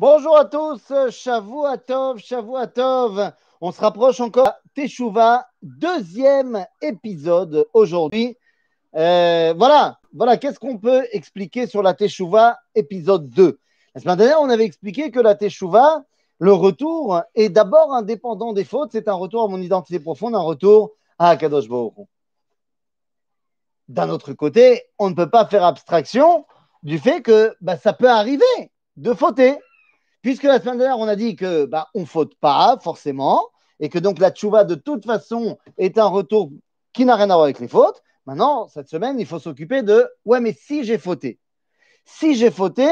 Bonjour à tous, Shavuatov, Shavuatov. On se rapproche encore Teshuva, deuxième épisode aujourd'hui. Euh, voilà, voilà, qu'est-ce qu'on peut expliquer sur la Teshuva épisode 2 La semaine dernière, on avait expliqué que la Teshuva, le retour, est d'abord indépendant des fautes, c'est un retour à mon identité profonde, un retour à Akadosh Baruch. D'un autre côté, on ne peut pas faire abstraction du fait que bah, ça peut arriver de fauter. Puisque la semaine dernière, on a dit que bah, on faute pas forcément, et que donc la tchouva de toute façon est un retour qui n'a rien à voir avec les fautes. Maintenant, cette semaine, il faut s'occuper de ouais, mais si j'ai fauté, si j'ai fauté,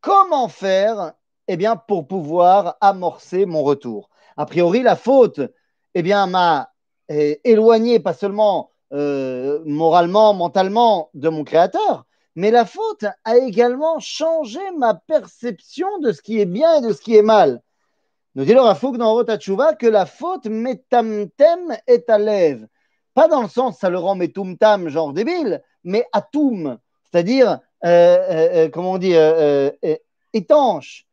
comment faire eh bien, pour pouvoir amorcer mon retour? A priori, la faute eh m'a eh, éloigné pas seulement euh, moralement, mentalement de mon créateur, mais la faute a également changé ma perception de ce qui est bien et de ce qui est mal. Nous dit le Rafouk dans Rotatchouva que la faute metamtem est à lève. Pas dans le sens ça le rend metumtam, genre débile, mais atum, c'est-à-dire, euh, euh, euh comment on dit, étanche.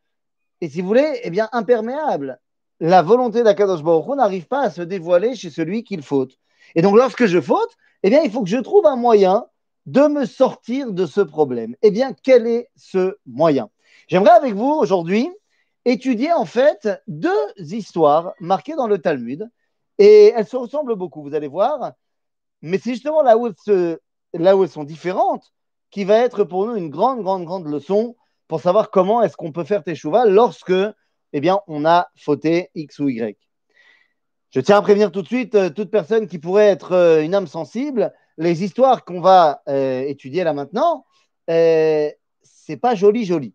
Et si vous voulez, eh bien, imperméable. La volonté d'Akadosh Baruch n'arrive pas à se dévoiler chez celui qu'il faute. Et donc, lorsque je faute, eh bien, il faut que je trouve un moyen de me sortir de ce problème. Eh bien, quel est ce moyen? J'aimerais avec vous aujourd'hui étudier en fait deux histoires marquées dans le Talmud et elles se ressemblent beaucoup, vous allez voir, mais c'est justement là où, elles là où elles sont différentes qui va être pour nous une grande, grande, grande leçon pour savoir comment est-ce qu'on peut faire teshuva lorsque eh bien, on a fauté X ou Y. Je tiens à prévenir tout de suite euh, toute personne qui pourrait être euh, une âme sensible les histoires qu'on va euh, étudier là maintenant, euh, c'est pas joli, joli.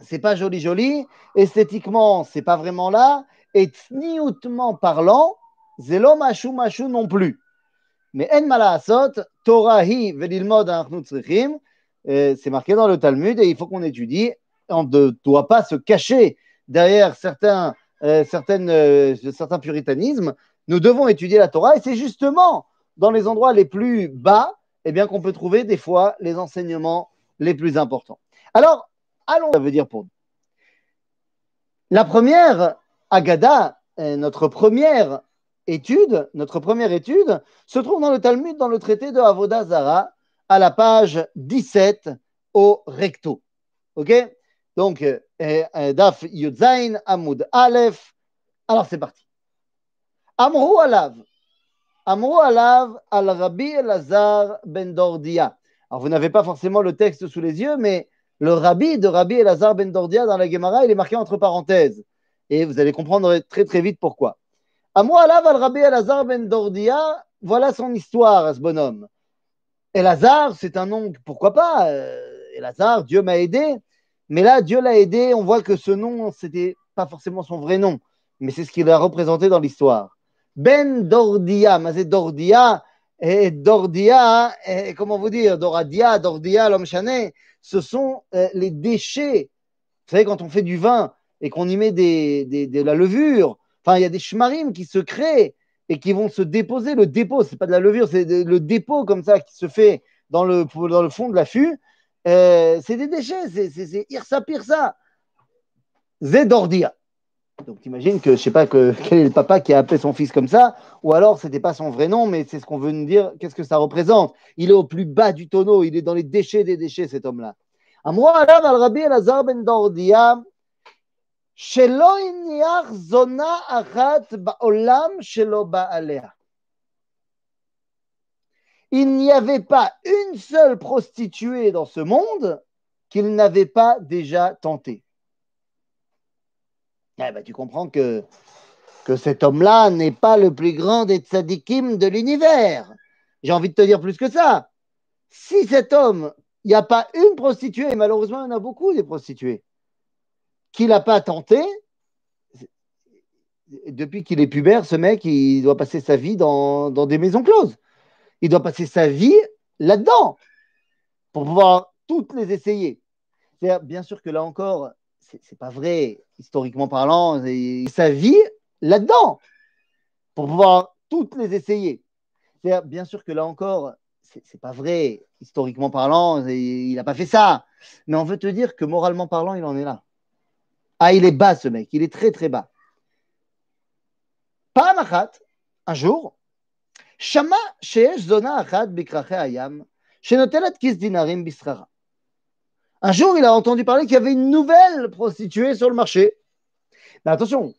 C'est pas joli, joli. Esthétiquement, c'est pas vraiment là. Et tnioutement parlant, zelo machu machu non plus. Mais en malaasot, Torahi velilmod euh, c'est marqué dans le Talmud et il faut qu'on étudie. On ne doit pas se cacher derrière certains, certaines, certains puritanismes. Nous devons étudier la Torah et c'est justement dans les endroits les plus bas, eh bien qu'on peut trouver des fois les enseignements les plus importants. Alors, allons, ça veut dire pour nous. La première Agada, euh, notre première étude, notre première étude, se trouve dans le Talmud, dans le traité de Avodah Zara, à la page 17 au recto. OK? Donc, euh, euh, Daf Yudzain, Amud Aleph. Alors, c'est parti. Amru Alav, Amrou alav al Rabbi Elazar ben Dordia. Alors, vous n'avez pas forcément le texte sous les yeux, mais le Rabbi de Rabbi Elazar ben Dordia dans la Gemara, il est marqué entre parenthèses. Et vous allez comprendre très très vite pourquoi. Amrou alav al Rabbi Elazar ben Dordia, voilà son histoire à ce bonhomme. Elazar, c'est un nom, pourquoi pas euh, Elazar, Dieu m'a aidé. Mais là, Dieu l'a aidé, on voit que ce nom, c'était pas forcément son vrai nom, mais c'est ce qu'il a représenté dans l'histoire. Ben Dordia, mais c'est Dordia, et Dordia, et comment vous dire, Doradia, Dordia, l'homme chané, ce sont euh, les déchets. Vous savez, quand on fait du vin et qu'on y met des, des, de la levure, enfin, il y a des shmarim qui se créent et qui vont se déposer. Le dépôt, c'est pas de la levure, c'est le dépôt comme ça qui se fait dans le, dans le fond de l'affût. Euh, c'est des déchets, c'est irsa pirsa. Zedordia. Donc t'imagines que, je sais pas, que, quel est le papa qui a appelé son fils comme ça, ou alors c'était pas son vrai nom, mais c'est ce qu'on veut nous dire, qu'est-ce que ça représente? Il est au plus bas du tonneau, il est dans les déchets des déchets, cet homme-là. Il n'y avait pas une seule prostituée dans ce monde qu'il n'avait pas déjà tentée. Eh ben, tu comprends que, que cet homme-là n'est pas le plus grand des tzadikim de l'univers. J'ai envie de te dire plus que ça. Si cet homme, il n'y a pas une prostituée, et malheureusement, il y en a beaucoup des prostituées, qu'il n'a pas tenté, depuis qu'il est pubère, ce mec, il doit passer sa vie dans, dans des maisons closes. Il doit passer sa vie là-dedans pour pouvoir toutes les essayer. Bien sûr que là encore, c'est pas vrai, historiquement parlant, sa vie là-dedans, pour pouvoir toutes les essayer. Bien sûr que là encore, c'est pas vrai, historiquement parlant, il n'a pas fait ça. Mais on veut te dire que moralement parlant, il en est là. Ah, il est bas ce mec, il est très très bas. Pa'amachat, un jour, Shama sheesh zona achat bikrache ayam, shenotelet kis dinarim bisrara. Un jour, il a entendu parler qu'il y avait une nouvelle prostituée sur le marché. Mais attention,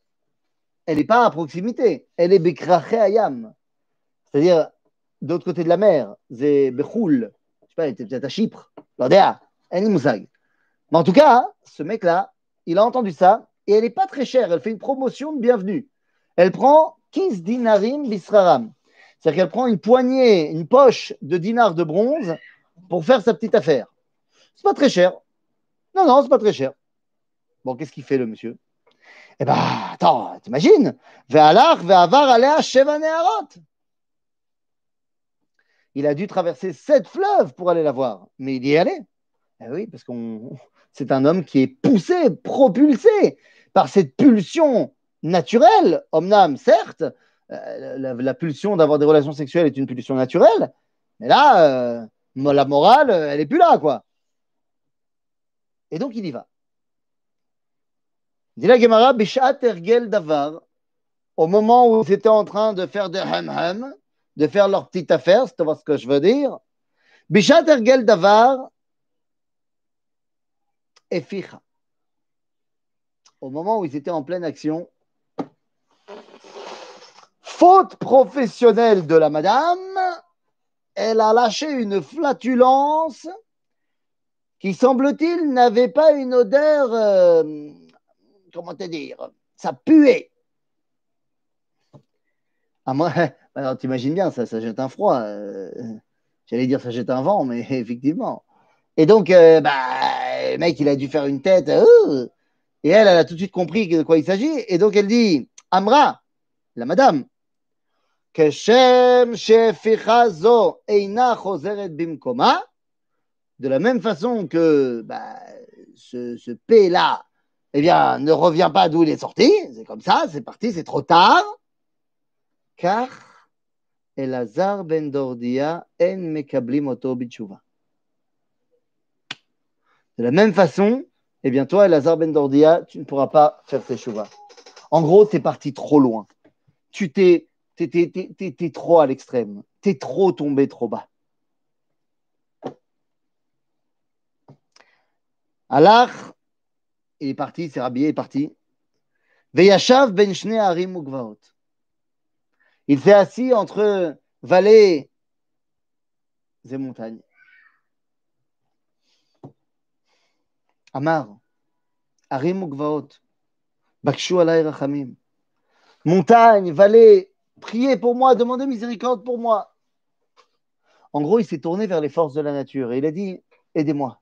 elle n'est pas à proximité, elle est bikrache ayam. C'est-à-dire, de l'autre côté de la mer, c'est Bechoul. Je sais pas, elle était peut-être à Chypre. Est moussaï. Mais en tout cas, ce mec-là, il a entendu ça et elle n'est pas très chère. Elle fait une promotion de bienvenue. Elle prend 15 dinarim bisraram. C'est-à-dire qu'elle prend une poignée, une poche de dinars de bronze pour faire sa petite affaire. C'est pas très cher. Non, non, c'est pas très cher. Bon, qu'est-ce qu'il fait le monsieur? Eh ben, attends, t'imagines? Il a dû traverser sept fleuves pour aller la voir, mais il y est allé. Eh oui, parce qu'on c'est un homme qui est poussé, propulsé par cette pulsion naturelle, homme certes, euh, la, la, pulsion d'avoir des relations sexuelles est une pulsion naturelle, mais là, euh, la morale, elle n'est plus là, quoi. Et donc, il y va. Dit la Gemara, Ergel Davar, au moment où ils étaient en train de faire de ham-ham, de faire leur petite affaire, c'est ce que je veux dire. Bishat Ergel Davar, Eficha. Au moment où ils étaient en pleine action, faute professionnelle de la madame, elle a lâché une flatulence qui, semble-t-il, n'avait pas une odeur, euh, comment te dire, ça puait. Ah, moi, alors t'imagines bien, ça, ça jette un froid. Euh, j'allais dire ça jette un vent, mais effectivement. Et donc, euh, bah, le mec, il a dû faire une tête. et elle, elle a tout de suite compris de quoi il s'agit. Et donc, elle dit Amra, la madame, de la même façon que bah, ce, ce P-là, eh bien, ne revient pas d'où il est sorti, c'est comme ça, c'est parti, c'est trop tard, car Elazar ben Dordia en mekablim oto De la même façon, eh bien, toi, Elazar ben Dordia, tu ne pourras pas faire tes chouvas. En gros, tu es parti trop loin. Tu t'es t'es, trop à l'extrême. T'es trop tombé trop bas. Allah, il est parti, il s'est rhabillé, il est parti. Veyashav ben harim Il s'est assis entre vallées et montagnes. Amar, harim ugvaot, bakshu alay rachamim. Montagne, vallée, Priez pour moi, demandez miséricorde pour moi. En gros, il s'est tourné vers les forces de la nature et il a dit Aidez-moi.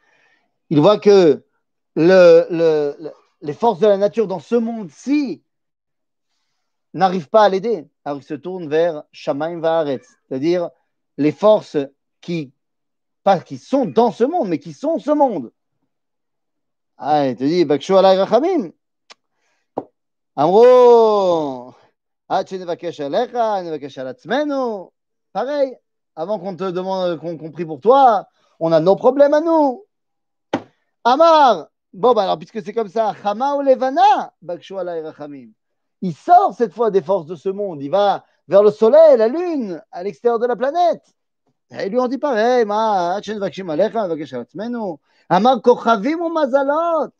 Il voit que le, le, le, les forces de la nature dans ce monde-ci n'arrivent pas à l'aider. Alors il se tourne vers Shamaim Vaaretz, c'est-à-dire les forces qui, pas qui sont dans ce monde, mais qui sont ce monde. Ah, il te dit, Bakshu alay rachamim. Amro, ah. Pareil, avant qu'on te demande, qu'on qu prie pour toi, on a nos problèmes à nous. Amar, bon, bah alors, puisque c'est comme ça, Chama ou Levana, Bakshu alay rachamim. Il sort cette fois des forces de ce monde, il va vers le soleil, la lune, à l'extérieur de la planète. Et lui ont dit pareil, ma, tu nevakesh alecha, nevakesh alatzmenu. Amar Kochavim ou Mazalot?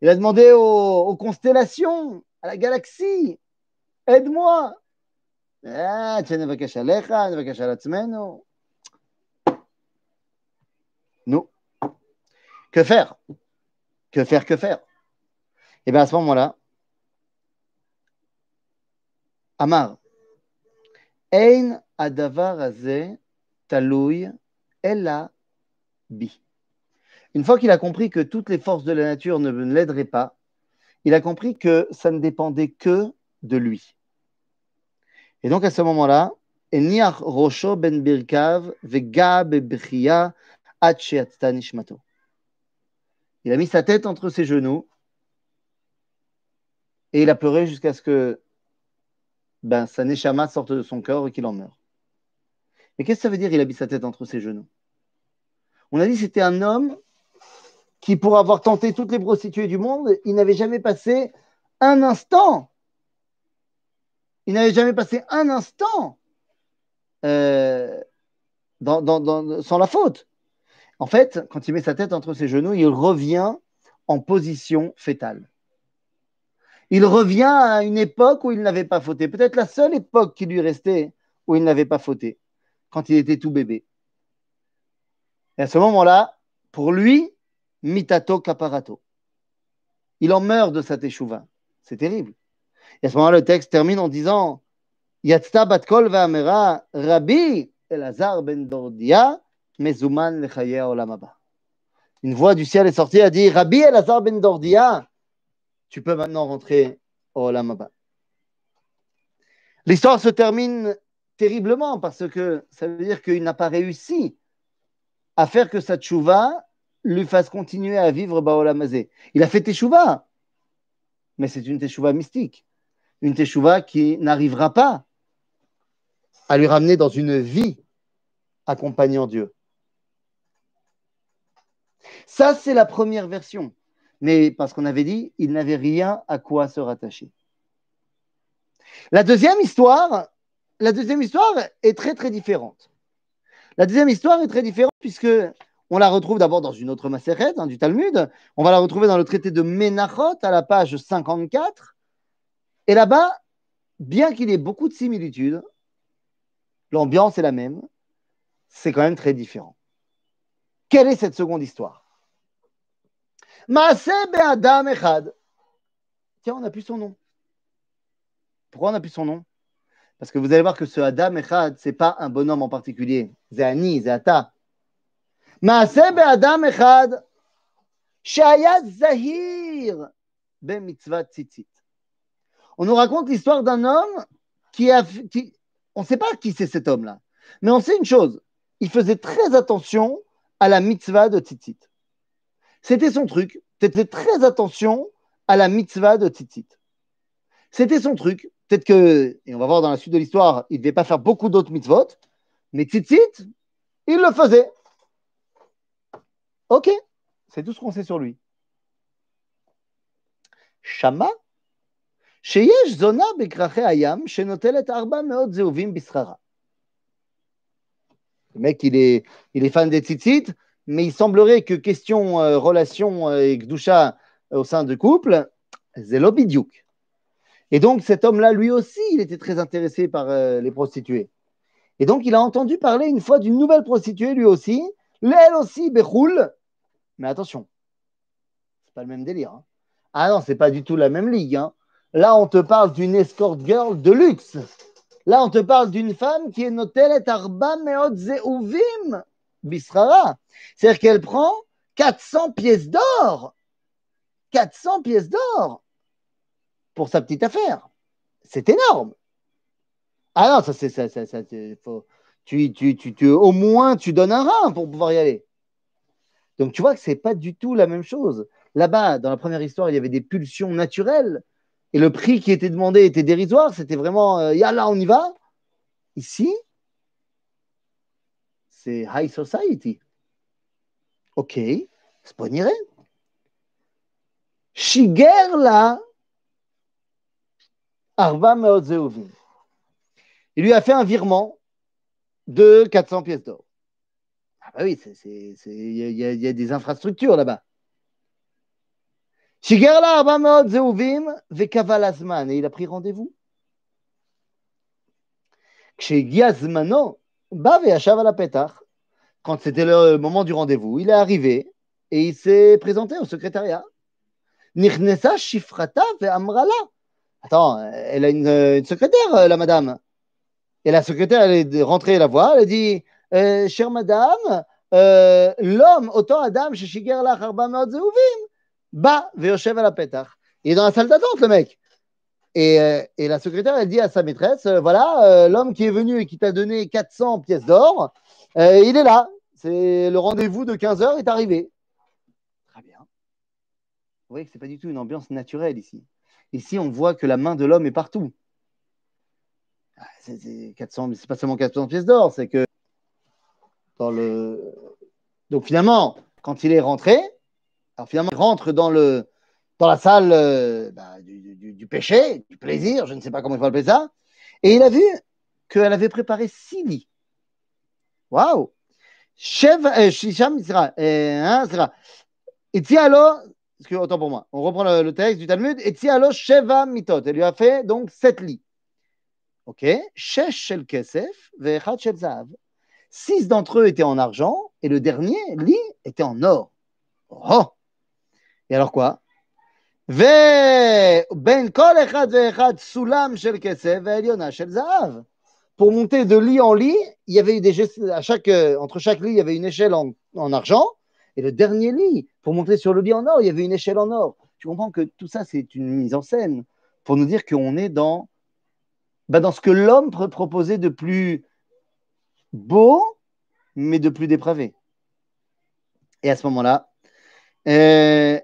Il a demandé aux, aux, constellations, à la galaxie, aide-moi. Ah, Nous. Que faire? Que faire Que faire? Et bien à ce moment-là, Amar, Ein adavar talouy ella bi. Une fois qu'il a compris que toutes les forces de la nature ne l'aideraient pas, il a compris que ça ne dépendait que de lui. Et donc à ce moment-là, ben Il a mis sa tête entre ses genoux et il a pleuré jusqu'à ce que ben, sa neshama sorte de son corps et qu'il en meure. Mais qu'est-ce que ça veut dire il a mis sa tête entre ses genoux? On a dit que c'était un homme qui, pour avoir tenté toutes les prostituées du monde, il n'avait jamais passé un instant. Il n'avait jamais passé un instant euh, sans la faute. En fait, quand il met sa tête entre ses genoux, il revient en position fétale. Il revient à une époque où il n'avait pas fauté. Peut-être la seule époque qui lui restait où il n'avait pas fauté, quand il était tout bébé. Et à ce moment-là, pour lui, mitato caparato. Il en meurt de sa teshuva. C'est terrible. Et à ce moment-là, le texte termine en disant Yatzta batkol ve'amera Rabbi Elazar ben Dordia Une voix du ciel est sortie et a dit Rabbi Elazar ben Dordia, tu peux maintenant rentrer au olam L'histoire se termine terriblement parce que ça veut dire qu'il n'a pas réussi à faire que sa tchouva lui fasse continuer à vivre Baolamazé. Il a fait Teshuvah, mais c'est une Teshuvah mystique, une Teshuvah qui n'arrivera pas à lui ramener dans une vie accompagnant Dieu. Ça, c'est la première version. Mais parce qu'on avait dit, il n'avait rien à quoi se rattacher. La deuxième histoire, la deuxième histoire est très très différente. La deuxième histoire est très différente puisque on la retrouve d'abord dans une autre macérette hein, du Talmud. On va la retrouver dans le traité de Menachot à la page 54. Et là-bas, bien qu'il y ait beaucoup de similitudes, l'ambiance est la même, c'est quand même très différent. Quelle est cette seconde histoire? Adam Echad. Tiens, on appuie son nom. Pourquoi on appuie son nom? Parce que vous allez voir que ce Adam Echad, ce n'est pas un bonhomme en particulier. Zéani, Zéata. Maaseh Adam Echad. Shaya Zahir. Ben mitzvah tzitzit. On nous raconte l'histoire d'un homme qui a. Qui, on ne sait pas qui c'est cet homme-là. Mais on sait une chose. Il faisait très attention à la mitzvah de tzitzit. C'était son truc. C'était très attention à la mitzvah de tzitzit. C'était son truc. Peut-être que, et on va voir dans la suite de l'histoire, il ne devait pas faire beaucoup d'autres mitzvot, mais tzitzit, il le faisait. Ok, c'est tout ce qu'on sait sur lui. Shama, sheyesh zona bekrache ayam, shenotelet arba meot zeuvim bisrara. Le mec, il est, il est fan des tzitzit, mais il semblerait que question euh, relation euh, et gdusha au sein de couple, zelo bidiouk. Et donc, cet homme-là, lui aussi, il était très intéressé par euh, les prostituées. Et donc, il a entendu parler une fois d'une nouvelle prostituée, lui aussi, elle aussi, Bechoul, mais attention, c'est pas le même délire. Hein. Ah non, c'est pas du tout la même ligue. Hein. Là, on te parle d'une escort girl de luxe. Là, on te parle d'une femme qui est notelet arba meot bisrara. C'est-à-dire qu'elle prend 400 pièces d'or. 400 pièces d'or pour sa petite affaire. C'est énorme. Ah non, ça c'est ça, ça, ça faut, tu, tu, tu, tu, au moins tu donnes un rein pour pouvoir y aller. Donc tu vois que ce n'est pas du tout la même chose. Là-bas, dans la première histoire, il y avait des pulsions naturelles et le prix qui était demandé était dérisoire. C'était vraiment, euh, là, on y va. Ici, c'est high society. Ok, sponirait. Shigerla Arva Il lui a fait un virement de 400 pièces d'or. Ah bah oui, il y, y, a des infrastructures là-bas. Et il a pris rendez-vous. Quand c'était le moment du rendez-vous, il est arrivé et il s'est présenté au secrétariat. Attends, elle a une, une secrétaire, la madame. Et la secrétaire, elle est rentrée la voir, elle a dit euh, chère madame, euh, l'homme, autant Adam, chez Shiger Lach Arba Zeuvim, bas, Veoshev à la pétach. Il est dans la salle d'attente, le mec. Et, euh, et, la secrétaire, elle dit à sa maîtresse euh, Voilà, euh, l'homme qui est venu et qui t'a donné 400 pièces d'or, il est là. C'est le rendez-vous de 15 heures est arrivé. Très bien. Vous voyez que ce n'est pas du tout une ambiance naturelle ici. Ici, on voit que la main de l'homme est partout. Ah, c'est 400, c'est pas seulement 400 pièces d'or, c'est que dans le. Donc finalement, quand il est rentré, alors finalement, il rentre dans le dans la salle euh, bah, du, péché, du plaisir, je ne sais pas comment il faut appeler ça, et il a vu qu'elle avait préparé six lits. Waouh! Chev, euh, euh, hein. Et alors, autant pour moi, on reprend le, texte du Talmud, et alors Sheva mitot, elle lui a fait donc sept lits. Ok. Six d'entre eux étaient en argent, et le dernier lit était en or. Oh! Et alors quoi? Pour monter de lit en lit, il y avait eu des à chaque, entre chaque lit, il y avait une échelle en, en, argent, et le dernier lit, pour monter sur le lit en or, il y avait une échelle en or. Tu comprends que tout ça, c'est une mise en scène pour nous dire qu'on est dans, bah dans ce que l'homme peut proposer de plus beau, mais de plus dépravé. Et à ce moment-là, euh,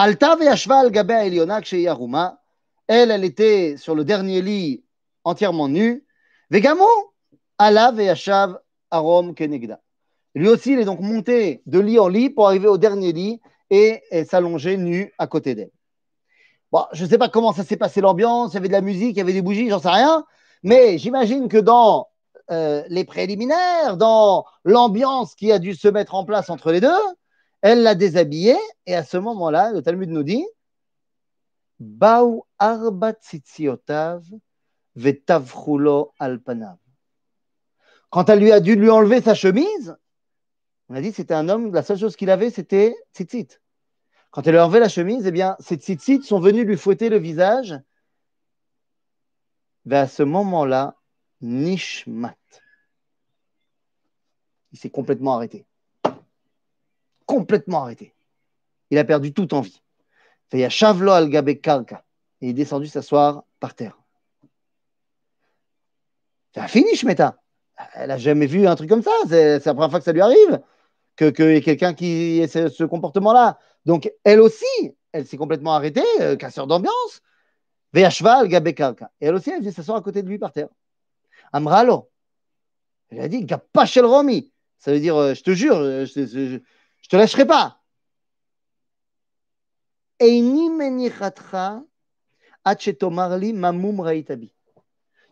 Alta ve'ashva al gabe eliona yaruma. Elle, elle était sur le dernier lit entièrement nue. Vegamo ala ve'ashav arom kenegda. Lui aussi, il est donc monté de lit en lit pour arriver au dernier lit et, et s'allonger nu à côté d'elle. Bon, je ne sais pas comment ça s'est passé l'ambiance, il y avait de la musique, il y avait des bougies, j'en sais rien, mais j'imagine que dans euh, les préliminaires, dans l'ambiance qui a dû se mettre en place entre les deux, elle l'a déshabillé, et à ce moment-là, le Talmud nous dit Baou arba tzitsiotav vetavchulo alpanav. Quand elle lui a dû lui enlever sa chemise, on a dit c'était un homme, la seule chose qu'il avait, c'était tzitzit. Quand elle lui a enlevé la chemise, eh bien, ces tzitzit sont venus lui fouetter le visage. Et à ce moment-là, Nishmat. Il s'est complètement arrêté complètement arrêté. Il a perdu toute envie. Il a Shavlo al. Et il est descendu s'asseoir par terre. C'est fini, Shmeta. Elle n'a jamais vu un truc comme ça. C'est la première fois que ça lui arrive. Que ait quelqu'un qui ait ce, comportement-là. Donc, elle aussi, elle s'est complètement arrêtée, euh, casseur d'ambiance. Ve'ashval Gabe Kalka. Et elle aussi, elle vient s'asseoir à côté de lui par terre. Amralo. Elle a dit Gapachel Romi. Ça veut dire, euh, je te jure, euh, je, je te lâcherai pas.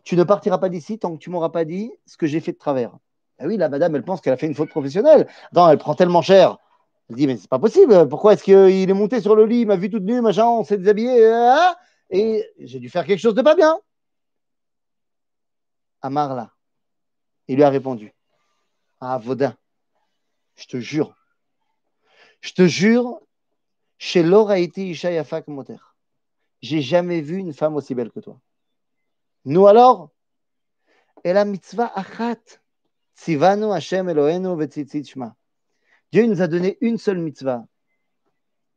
Tu ne partiras pas d'ici tant que tu m'auras pas dit ce que j'ai fait de travers. Ah oui, la madame, elle pense qu'elle a fait une faute professionnelle. Non, elle prend tellement cher. Elle dit, mais c'est pas possible. Pourquoi est-ce qu'il est monté sur le lit, m'a vu toute nue, machin, on s'est déshabillé, euh, hein et j'ai dû faire quelque chose de pas bien. Amar là. Il lui a répondu. Ah, Vaudin, je te jure, je te jure, chez Laura Isha Yafak Moter, j'ai jamais vu une femme aussi belle que toi. Nous alors, et la mitzvah achat, tzivanu Hashem. Dieu nous a donné une seule mitzvah,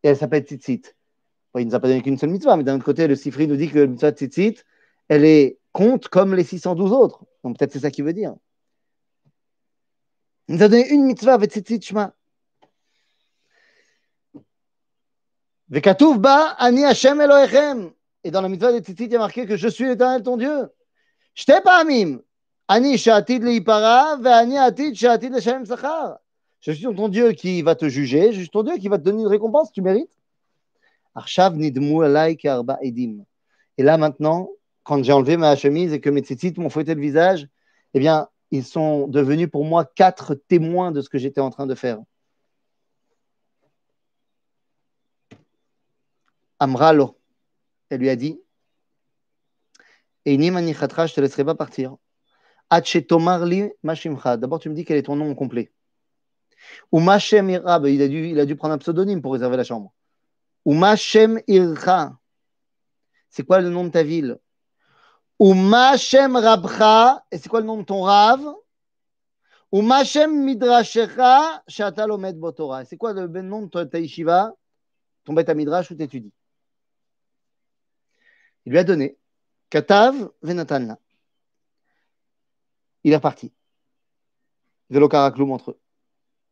et elle s'appelle tzitzit. Il nous a pas donné qu'une seule mitzvah, mais d'un autre côté, le Sifri nous dit que la mitzvah tzitzit, elle est compte comme les 612 autres. Donc peut-être c'est ça qu'il veut dire. Il nous a donné une mitzvah, v'tzitzit shma. Et dans la mitzvah des tzitzit, il y a marqué que je suis l'éternel ton Dieu. Je suis ton Dieu qui va te juger, je suis ton Dieu qui va te donner une récompense, tu mérites. Et là maintenant, quand j'ai enlevé ma chemise et que mes tzitzit m'ont fouetté le visage, eh bien, ils sont devenus pour moi quatre témoins de ce que j'étais en train de faire. Amralo, elle lui a dit Et Manichatra, je ne te laisserai pas partir. D'abord, tu me dis quel est ton nom complet. Ou Mashem Irab, il a dû, il a dû prendre un pseudonyme pour réserver la chambre. Ou Mashem Ircha, c'est quoi le nom de ta ville? Ou Mashem Rabcha, et c'est quoi le nom de ton Rav Ou Machem Midrashecha Shata Lomed Botora. C'est quoi le nom de ta yeshiva? Ton bet Midrash où t'étudies? Il lui a donné Katav Venatanla. Il est reparti. Vélo Karakloum entre eux.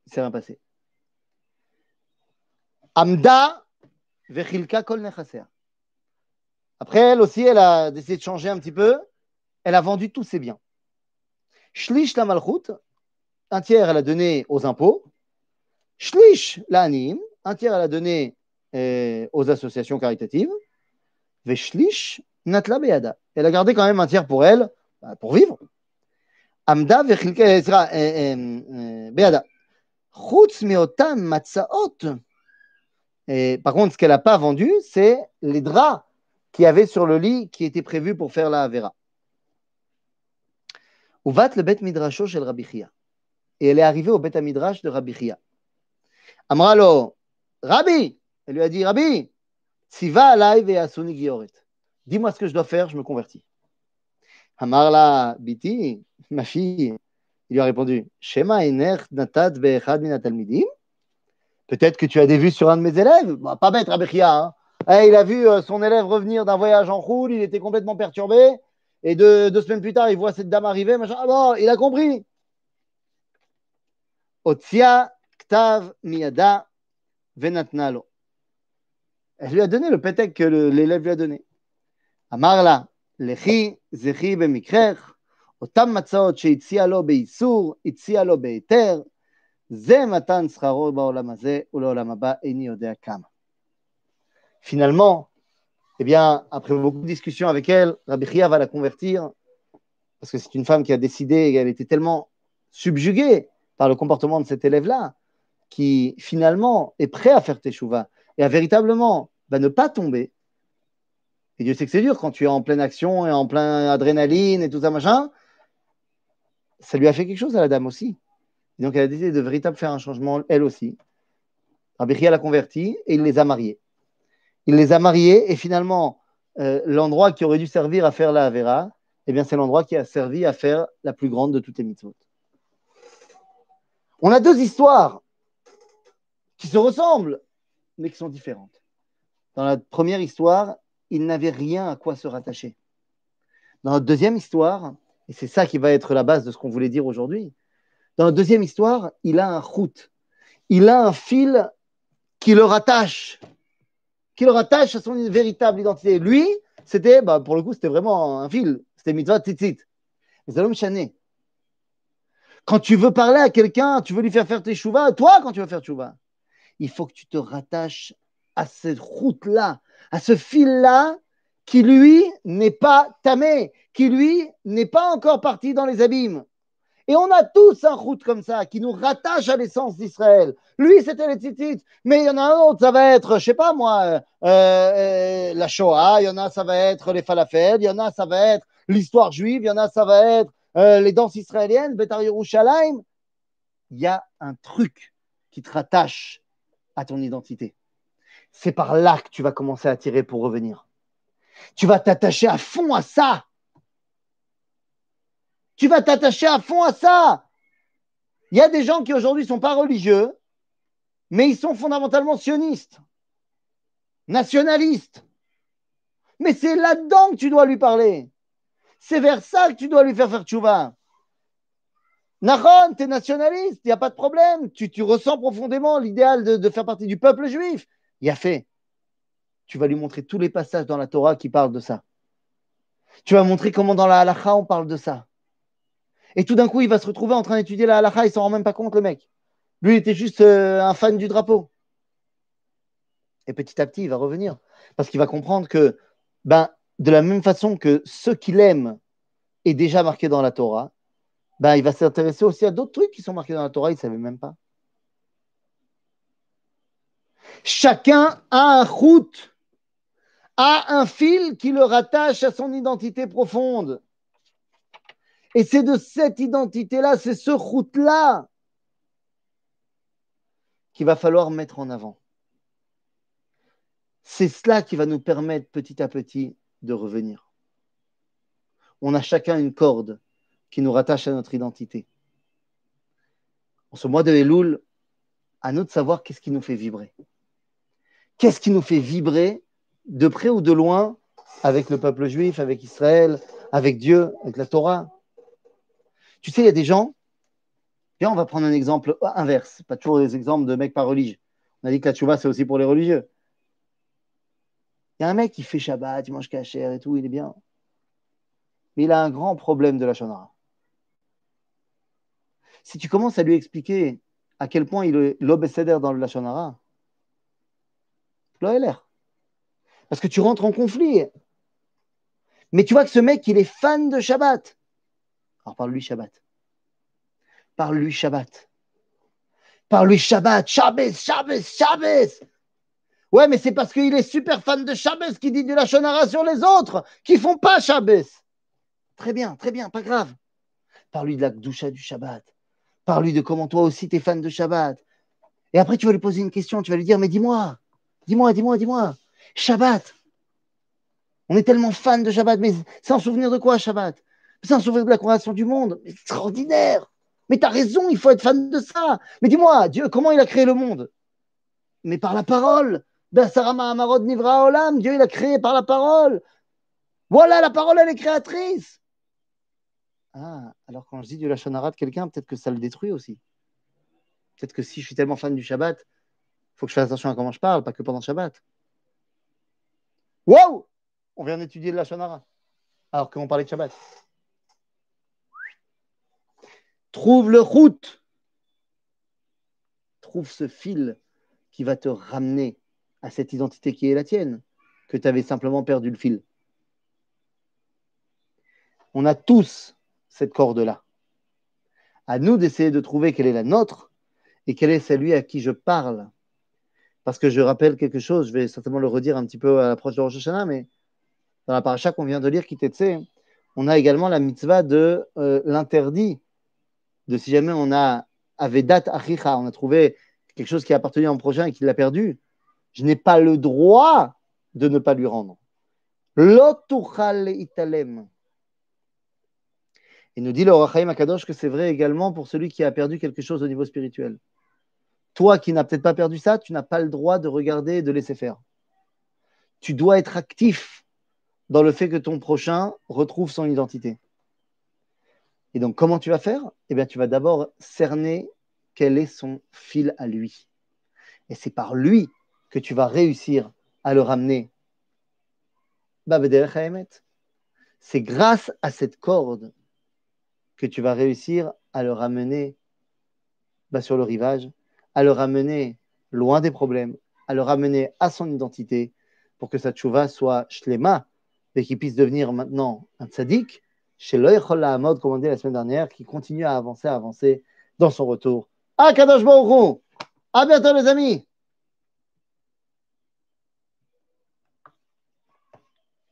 Il s'est rien passé. Amda Vechilka Kol. Après, elle aussi, elle a décidé de changer un petit peu. Elle a vendu tous ses biens. Shlish la malchut, un tiers elle a donné aux impôts. Shlish la anim, un tiers elle a donné euh, aux associations caritatives. Veshlish natla beyada. Elle a gardé quand même un tiers pour elle, bah, pour vivre. Amda vechilka ezra beyada. Chutz meotam matzaot. Par contre, ce qu'elle n'a pas vendu, c'est les draps qu'il y avait sur le lit qui étaient prévus pour faire la Avera. Uvat le bet midrasho shel Rabbi Chia. Et elle est arrivée au bet midrash de Rabbi Chia. Amralo, Rabbi, elle lui a dit, Rabbi, si va live et asuni gioret. Dis-moi ce que je dois faire, je me convertis. Amarla, Biti, ma fille, il lui a répondu, Shema ener talmidim. Peut-être que tu as des vues sur un de mes élèves. Bah, pas bête, Rabbi Chia. Hein. Eh, il a vu euh, son élève revenir d'un voyage en roule, il était complètement perturbé. Et deux, semaines plus tard, il voit cette dame arriver. Ah il a compris. Otia ktav miyada venatnalo. Elle lui a donné le pétec que l'élève lui a donné. Amarla, lechi, zechi bemikrech, otam ze matan scharo ou eni. Finalement, eh bien, après beaucoup de discussions avec elle, Rabbi Chia va la convertir, parce que c'est une femme qui a décidé, et elle était tellement subjuguée par le comportement de cet élève-là, qui finalement est prêt à faire teshuva, et à véritablement bah, ne pas tomber. Et Dieu sait que c'est dur quand tu es en pleine action et en plein adrénaline et tout ça, machin. Ça lui a fait quelque chose à la dame aussi. Donc elle a décidé de véritablement faire un changement, elle aussi. Rabbi l'a convertie et il les a mariés il les a mariés et finalement, euh, l'endroit qui aurait dû servir à faire la Avera, eh bien, c'est l'endroit qui a servi à faire la plus grande de toutes les mitzvot. On a deux histoires qui se ressemblent, mais qui sont différentes. Dans la première histoire, il n'avait rien à quoi se rattacher. Dans la deuxième histoire, et c'est ça qui va être la base de ce qu'on voulait dire aujourd'hui, dans la deuxième histoire, il a un route, il a un fil qui le rattache qui le rattache à son véritable identité. Lui, c'était, bah, pour le coup, c'était vraiment un fil. C'était mitzvah tzitzit. Ça chané. Quand tu veux parler à quelqu'un, tu veux lui faire faire tes chouvas, toi, quand tu veux faire chouvas, il faut que tu te rattaches à cette route-là, à ce fil-là qui, lui, n'est pas tamé, qui, lui, n'est pas encore parti dans les abîmes. Et on a tous un route comme ça qui nous rattache à l'essence d'Israël. Lui, c'était les titites, mais il y en a un autre, ça va être, je sais pas moi, euh, euh, la Shoah, il y en a, ça va être les falafels, il y en a, ça va être l'histoire juive, il y en a, ça va être euh, les danses israéliennes, Betar Yerushalayim. Il y a un truc qui te rattache à ton identité. C'est par là que tu vas commencer à tirer pour revenir. Tu vas t'attacher à fond à ça. Tu vas t'attacher à fond à ça. Il y a des gens qui aujourd'hui ne sont pas religieux, mais ils sont fondamentalement sionistes, nationalistes. Mais c'est là-dedans que tu dois lui parler. C'est vers ça que tu dois lui faire faire tchouva. Nahon, tu es nationaliste, il n'y a pas de problème. Tu, ressens profondément l'idéal de, faire partie du peuple juif. Il a fait. Tu vas lui montrer tous les passages dans la Torah qui parlent de ça. Tu vas montrer comment dans la halakha on parle de ça. Et tout d'un coup, il va se retrouver en train d'étudier la halakha, il s'en rend même pas compte, le mec. Lui, il était juste euh, un fan du drapeau. Et petit à petit, il va revenir. Parce qu'il va comprendre que, ben, de la même façon que ce qu'il aime est déjà marqué dans la Torah, ben, il va s'intéresser aussi à d'autres trucs qui sont marqués dans la Torah, il ne savait même pas. Chacun a un route, a un fil qui le rattache à son identité profonde. Et c'est de cette identité-là, c'est ce route-là qu'il va falloir mettre en avant. C'est cela qui va nous permettre petit à petit de revenir. On a chacun une corde qui nous rattache à notre identité. en ce mois de Elul, à nous de savoir qu'est-ce qui nous fait vibrer. Qu'est-ce qui nous fait vibrer de près ou de loin avec le peuple juif, avec Israël, avec Dieu, avec la Torah? Tu sais, il y a des gens, Viens, on va prendre un exemple inverse, pas toujours des exemples de mecs pas religieux. On a dit que la tchouva, c'est aussi pour les religieux. Il y a un mec qui fait Shabbat, il mange cachère et tout, il est bien. Mais il a un grand problème de la shonara. Si tu commences à lui expliquer à quel point il est l'obécédère dans le Lachonara, l'air. Parce que tu rentres en conflit. Mais tu vois que ce mec, il est fan de Shabbat. Alors parle-lui Shabbat. Parle-lui Shabbat. Parle-lui Shabbat. Shabbat, Shabbat, Shabbat. Ouais, mais c'est parce qu'il est super fan de Shabbat qu'il dit de la shonara sur les autres qui font pas Shabbat. Très bien, très bien, pas grave. Parle-lui de la doucha du Shabbat. Parle-lui de comment toi aussi tu es fan de Shabbat. Et après, tu vas lui poser une question. Tu vas lui dire, mais dis-moi, dis-moi, dis-moi, dis-moi. Shabbat. On est tellement fan de Shabbat, mais sans souvenir de quoi Shabbat? Sans souvenir de la création du monde? Extraordinaire. Mais tu as raison, il faut être fan de ça. Mais dis-moi, Dieu, comment il a créé le monde? Mais par la parole. Basarama Amarod Nivra Olam, Dieu, il a créé par la parole. Voilà, la parole, elle est créatrice. Ah, alors quand je dis du Lachonara de quelqu'un, peut-être que ça le détruit aussi. Peut-être que si je suis tellement fan du Shabbat, il faut que je fasse attention à comment je parle, pas que pendant Shabbat. Wow On vient d'étudier le Lachonara, alors qu'on parlait de Shabbat. Trouve le route. Trouve ce fil qui va te ramener à cette identité qui est la tienne, que tu avais simplement perdu le fil. On a tous cette corde-là. À nous d'essayer de trouver quelle est la nôtre et quel est celui à qui je parle. Parce que je rappelle quelque chose, je vais certainement le redire un petit peu à l'approche de Rosh Hashanah, mais dans la paracha qu'on vient de lire, Kitetse, on a également la mitzvah de euh, l'interdit de si jamais on a Avedat Achicha, on a trouvé quelque chose qui appartenait à mon prochain et qu'il l'a perdu, je n'ai pas le droit de ne pas lui rendre. Lotuchal italem. Il nous dit le Rachaim Akadosh que c'est vrai également pour celui qui a perdu quelque chose au niveau spirituel. Toi qui n'as peut-être pas perdu ça, tu n'as pas le droit de regarder et de laisser faire. Tu dois être actif dans le fait que ton prochain retrouve son identité. Et donc, comment tu vas faire? Eh bien, tu vas d'abord cerner quel est son fil à lui. Et c'est par lui que tu vas réussir à le ramener. C'est grâce à cette corde que tu vas réussir à le ramener bah, sur le rivage, à le ramener loin des problèmes, à le ramener à son identité pour que sa tchouva soit shlema et qu'il puisse devenir maintenant un tzaddik chez comme on dit la semaine dernière, qui continue à avancer, à avancer dans son retour. À Kadosh Baruch À bientôt les amis